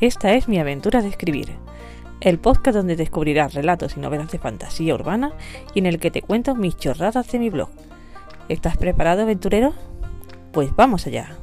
Esta es mi aventura de escribir, el podcast donde descubrirás relatos y novelas de fantasía urbana y en el que te cuento mis chorradas de mi blog. ¿Estás preparado, aventurero? Pues vamos allá.